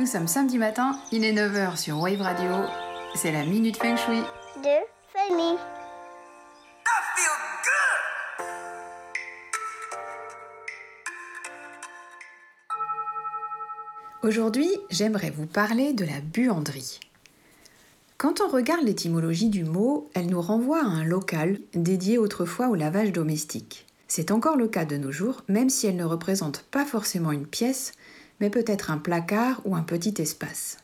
Nous sommes samedi matin, il est 9h sur Wave Radio. C'est la Minute Feng Shui. de famille. Aujourd'hui, j'aimerais vous parler de la buanderie. Quand on regarde l'étymologie du mot, elle nous renvoie à un local dédié autrefois au lavage domestique. C'est encore le cas de nos jours, même si elle ne représente pas forcément une pièce, mais peut-être un placard ou un petit espace.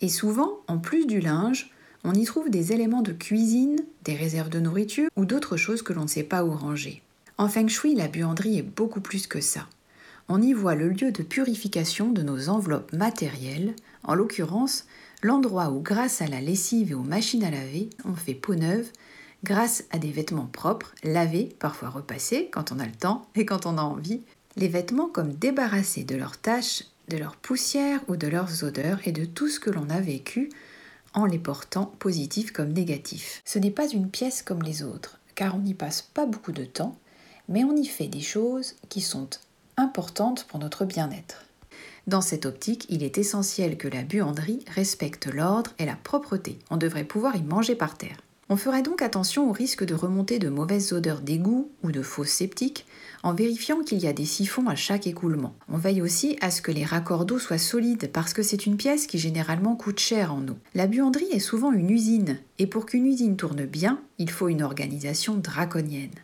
Et souvent, en plus du linge, on y trouve des éléments de cuisine, des réserves de nourriture ou d'autres choses que l'on ne sait pas où ranger. En feng shui, la buanderie est beaucoup plus que ça. On y voit le lieu de purification de nos enveloppes matérielles, en l'occurrence l'endroit où, grâce à la lessive et aux machines à laver, on fait peau neuve, grâce à des vêtements propres, lavés, parfois repassés quand on a le temps et quand on a envie, les vêtements comme débarrassés de leurs taches, de leur poussière ou de leurs odeurs et de tout ce que l'on a vécu en les portant positifs comme négatifs. Ce n'est pas une pièce comme les autres, car on n'y passe pas beaucoup de temps, mais on y fait des choses qui sont importantes pour notre bien-être. Dans cette optique, il est essentiel que la buanderie respecte l'ordre et la propreté. On devrait pouvoir y manger par terre. On ferait donc attention au risque de remonter de mauvaises odeurs d'égout ou de fausses sceptiques en vérifiant qu'il y a des siphons à chaque écoulement. On veille aussi à ce que les raccords d'eau soient solides parce que c'est une pièce qui généralement coûte cher en eau. La buanderie est souvent une usine et pour qu'une usine tourne bien, il faut une organisation draconienne.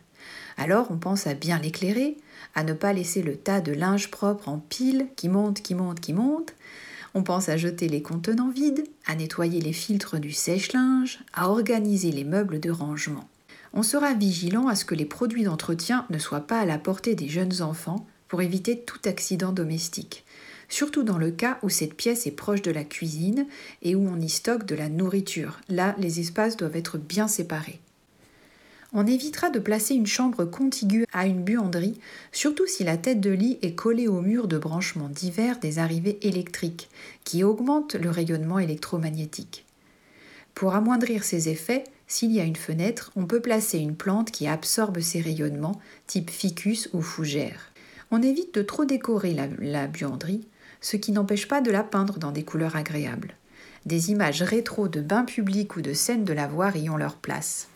Alors on pense à bien l'éclairer, à ne pas laisser le tas de linge propre en pile qui monte, qui monte, qui monte. On pense à jeter les contenants vides, à nettoyer les filtres du sèche-linge, à organiser les meubles de rangement. On sera vigilant à ce que les produits d'entretien ne soient pas à la portée des jeunes enfants pour éviter tout accident domestique, surtout dans le cas où cette pièce est proche de la cuisine et où on y stocke de la nourriture. Là, les espaces doivent être bien séparés. On évitera de placer une chambre contiguë à une buanderie, surtout si la tête de lit est collée au mur de branchements divers des arrivées électriques, qui augmentent le rayonnement électromagnétique. Pour amoindrir ces effets, s'il y a une fenêtre, on peut placer une plante qui absorbe ces rayonnements, type ficus ou fougère. On évite de trop décorer la, la buanderie, ce qui n'empêche pas de la peindre dans des couleurs agréables. Des images rétro de bains publics ou de scènes de lavoir y ont leur place.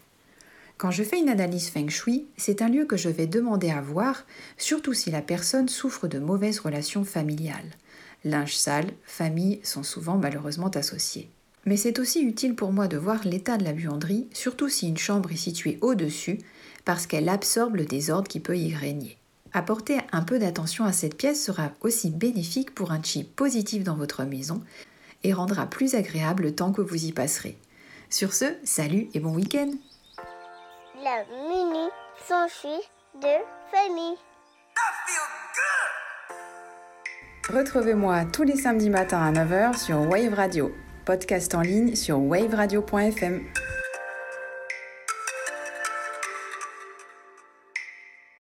Quand je fais une analyse feng shui, c'est un lieu que je vais demander à voir, surtout si la personne souffre de mauvaises relations familiales. Linge sale, famille sont souvent malheureusement associés. Mais c'est aussi utile pour moi de voir l'état de la buanderie, surtout si une chambre est située au-dessus, parce qu'elle absorbe le désordre qui peut y régner. Apporter un peu d'attention à cette pièce sera aussi bénéfique pour un chi positif dans votre maison et rendra plus agréable le temps que vous y passerez. Sur ce, salut et bon week-end La minute s'enfuit de famille. Retrouvez-moi tous les samedis matins à 9h sur Wave Radio, podcast en ligne sur waveradio.fm.